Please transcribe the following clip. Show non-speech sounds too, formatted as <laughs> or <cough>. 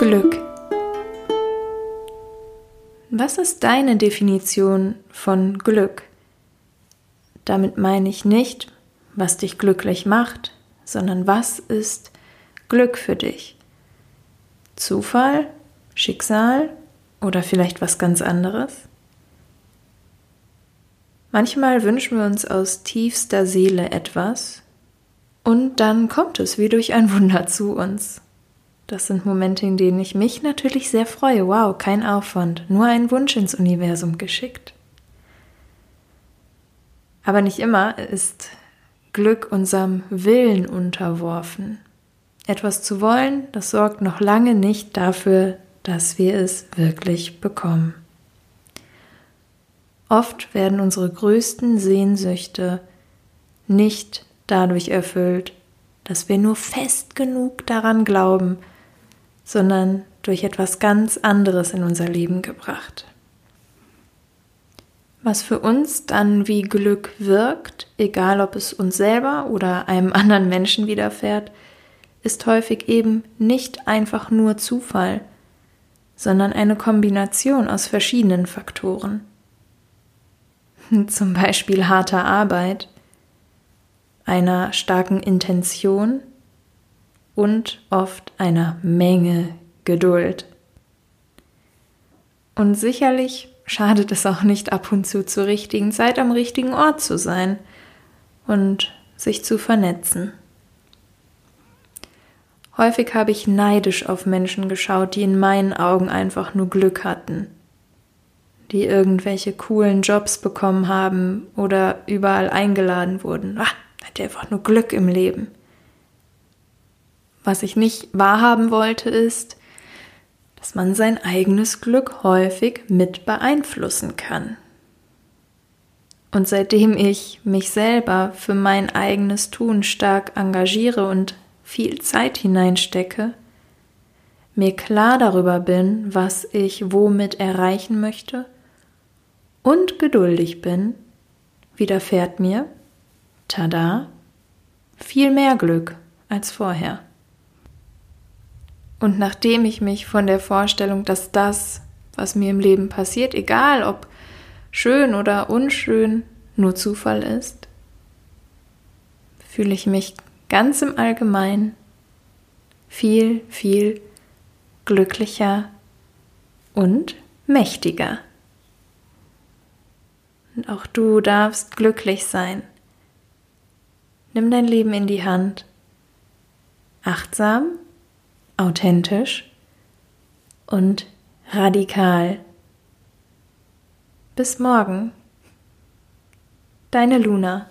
Glück. Was ist deine Definition von Glück? Damit meine ich nicht, was dich glücklich macht, sondern was ist Glück für dich? Zufall, Schicksal oder vielleicht was ganz anderes? Manchmal wünschen wir uns aus tiefster Seele etwas und dann kommt es wie durch ein Wunder zu uns. Das sind Momente, in denen ich mich natürlich sehr freue. Wow, kein Aufwand, nur ein Wunsch ins Universum geschickt. Aber nicht immer ist Glück unserem Willen unterworfen. Etwas zu wollen, das sorgt noch lange nicht dafür, dass wir es wirklich bekommen. Oft werden unsere größten Sehnsüchte nicht dadurch erfüllt, dass wir nur fest genug daran glauben, sondern durch etwas ganz anderes in unser Leben gebracht. Was für uns dann wie Glück wirkt, egal ob es uns selber oder einem <laughs> anderen Menschen widerfährt, ist häufig eben nicht einfach nur Zufall, sondern eine Kombination aus verschiedenen Faktoren. <laughs> Zum Beispiel harter Arbeit, einer starken Intention und oft einer Menge Geduld. Und sicherlich schadet es auch nicht ab und zu zur richtigen Zeit am richtigen Ort zu sein und sich zu vernetzen. Häufig habe ich neidisch auf Menschen geschaut, die in meinen Augen einfach nur Glück hatten, die irgendwelche coolen Jobs bekommen haben oder überall eingeladen wurden. Ah, hat einfach nur Glück im Leben. Was ich nicht wahrhaben wollte, ist, dass man sein eigenes Glück häufig mit beeinflussen kann. Und seitdem ich mich selber für mein eigenes Tun stark engagiere und viel Zeit hineinstecke, mir klar darüber bin, was ich womit erreichen möchte und geduldig bin, widerfährt mir, tada, viel mehr Glück als vorher. Und nachdem ich mich von der Vorstellung, dass das, was mir im Leben passiert, egal ob schön oder unschön, nur Zufall ist, fühle ich mich ganz im Allgemeinen viel, viel glücklicher und mächtiger. Und auch du darfst glücklich sein. Nimm dein Leben in die Hand. Achtsam authentisch und radikal. Bis morgen. Deine Luna.